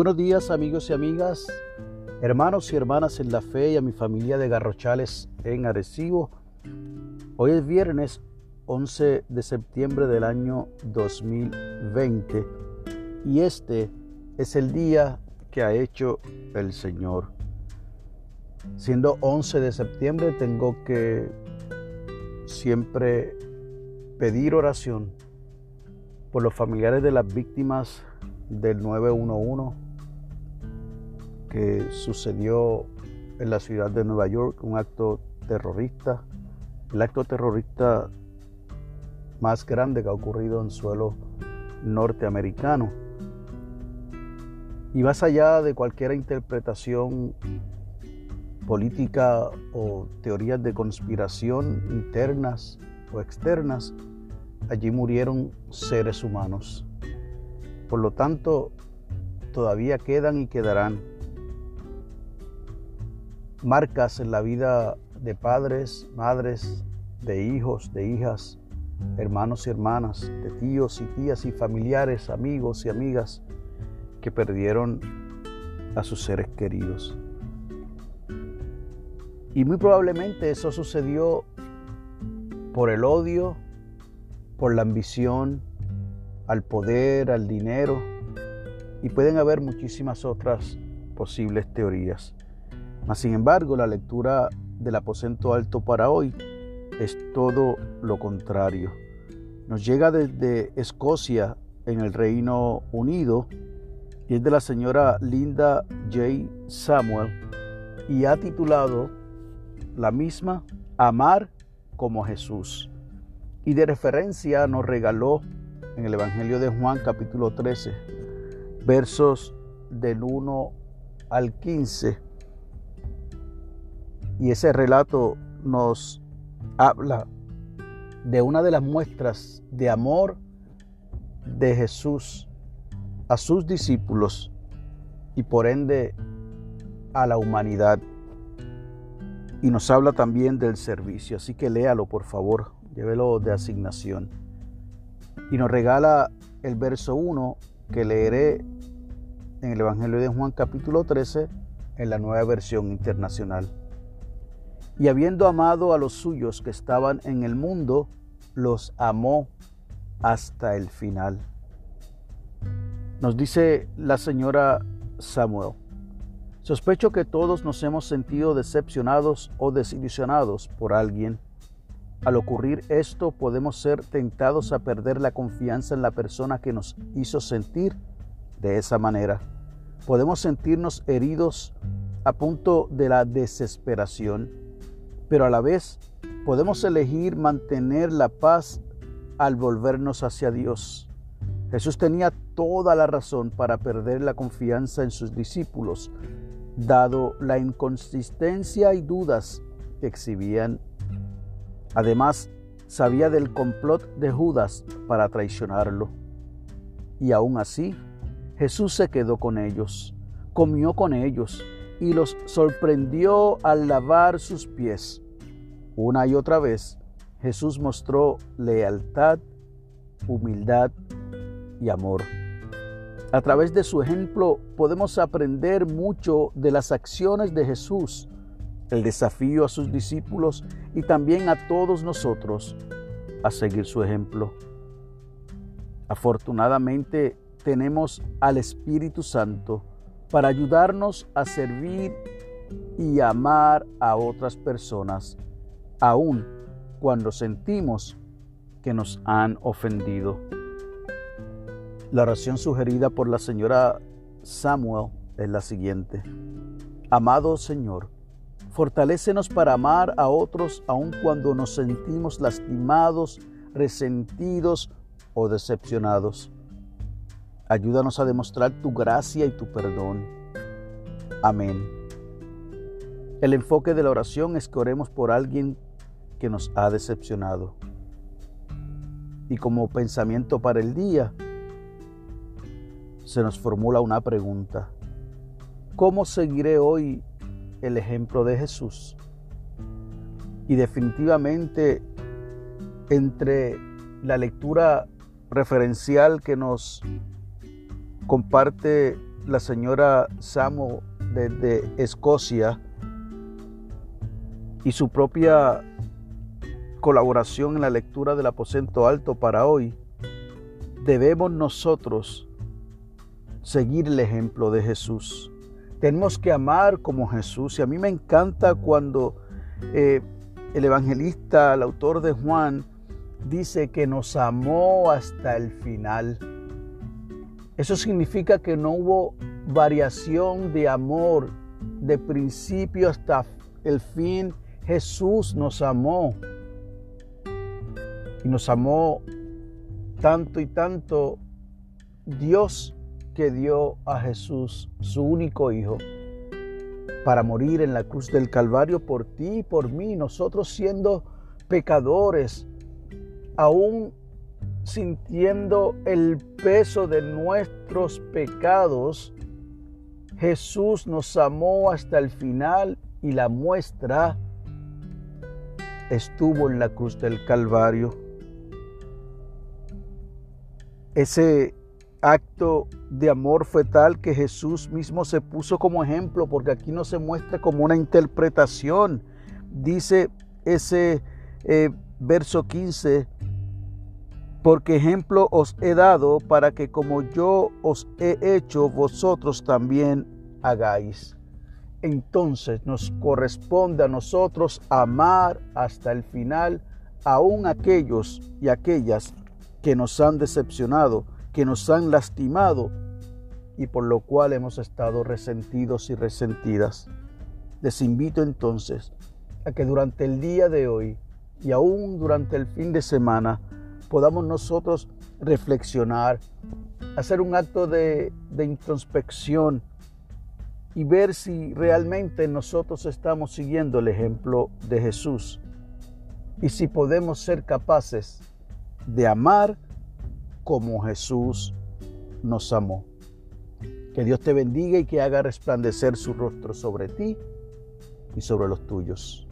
Buenos días amigos y amigas, hermanos y hermanas en la fe y a mi familia de Garrochales en Arecibo. Hoy es viernes 11 de septiembre del año 2020 y este es el día que ha hecho el Señor. Siendo 11 de septiembre tengo que siempre pedir oración por los familiares de las víctimas del 911 que sucedió en la ciudad de Nueva York, un acto terrorista, el acto terrorista más grande que ha ocurrido en suelo norteamericano. Y más allá de cualquier interpretación política o teorías de conspiración internas o externas, allí murieron seres humanos. Por lo tanto, todavía quedan y quedarán marcas en la vida de padres, madres, de hijos, de hijas, hermanos y hermanas, de tíos y tías y familiares, amigos y amigas que perdieron a sus seres queridos. Y muy probablemente eso sucedió por el odio, por la ambición, al poder, al dinero, y pueden haber muchísimas otras posibles teorías. Mas, sin embargo, la lectura del aposento alto para hoy es todo lo contrario. Nos llega desde Escocia, en el Reino Unido, y es de la señora Linda J. Samuel, y ha titulado la misma Amar como Jesús. Y de referencia nos regaló en el Evangelio de Juan capítulo 13, versos del 1 al 15. Y ese relato nos habla de una de las muestras de amor de Jesús a sus discípulos y por ende a la humanidad. Y nos habla también del servicio. Así que léalo, por favor, llévelo de asignación y nos regala el verso 1 que leeré en el Evangelio de Juan capítulo 13 en la nueva versión internacional. Y habiendo amado a los suyos que estaban en el mundo, los amó hasta el final. Nos dice la señora Samuel, sospecho que todos nos hemos sentido decepcionados o desilusionados por alguien al ocurrir esto podemos ser tentados a perder la confianza en la persona que nos hizo sentir de esa manera. Podemos sentirnos heridos a punto de la desesperación, pero a la vez podemos elegir mantener la paz al volvernos hacia Dios. Jesús tenía toda la razón para perder la confianza en sus discípulos, dado la inconsistencia y dudas que exhibían Además, sabía del complot de Judas para traicionarlo. Y aún así, Jesús se quedó con ellos, comió con ellos y los sorprendió al lavar sus pies. Una y otra vez, Jesús mostró lealtad, humildad y amor. A través de su ejemplo podemos aprender mucho de las acciones de Jesús el desafío a sus discípulos y también a todos nosotros a seguir su ejemplo. Afortunadamente tenemos al Espíritu Santo para ayudarnos a servir y amar a otras personas, aun cuando sentimos que nos han ofendido. La oración sugerida por la señora Samuel es la siguiente. Amado Señor, Fortalécenos para amar a otros aun cuando nos sentimos lastimados, resentidos o decepcionados. Ayúdanos a demostrar tu gracia y tu perdón. Amén. El enfoque de la oración es que oremos por alguien que nos ha decepcionado. Y como pensamiento para el día, se nos formula una pregunta. ¿Cómo seguiré hoy el ejemplo de Jesús. Y definitivamente entre la lectura referencial que nos comparte la señora Samo desde Escocia y su propia colaboración en la lectura del aposento alto para hoy, debemos nosotros seguir el ejemplo de Jesús. Tenemos que amar como Jesús. Y a mí me encanta cuando eh, el evangelista, el autor de Juan, dice que nos amó hasta el final. Eso significa que no hubo variación de amor de principio hasta el fin. Jesús nos amó. Y nos amó tanto y tanto Dios que dio a Jesús, su único Hijo, para morir en la cruz del Calvario por ti y por mí, nosotros siendo pecadores, aún sintiendo el peso de nuestros pecados, Jesús nos amó hasta el final y la muestra estuvo en la cruz del Calvario. Ese acto de amor fue tal que Jesús mismo se puso como ejemplo, porque aquí no se muestra como una interpretación. Dice ese eh, verso 15, porque ejemplo os he dado para que como yo os he hecho, vosotros también hagáis. Entonces nos corresponde a nosotros amar hasta el final aún aquellos y aquellas que nos han decepcionado, que nos han lastimado y por lo cual hemos estado resentidos y resentidas. Les invito entonces a que durante el día de hoy y aún durante el fin de semana podamos nosotros reflexionar, hacer un acto de, introspección y ver si realmente nosotros estamos siguiendo el ejemplo de Jesús y si podemos ser capaces de amar como Jesús nos amó. Que Dios te bendiga y que haga resplandecer su rostro sobre ti y sobre los tuyos.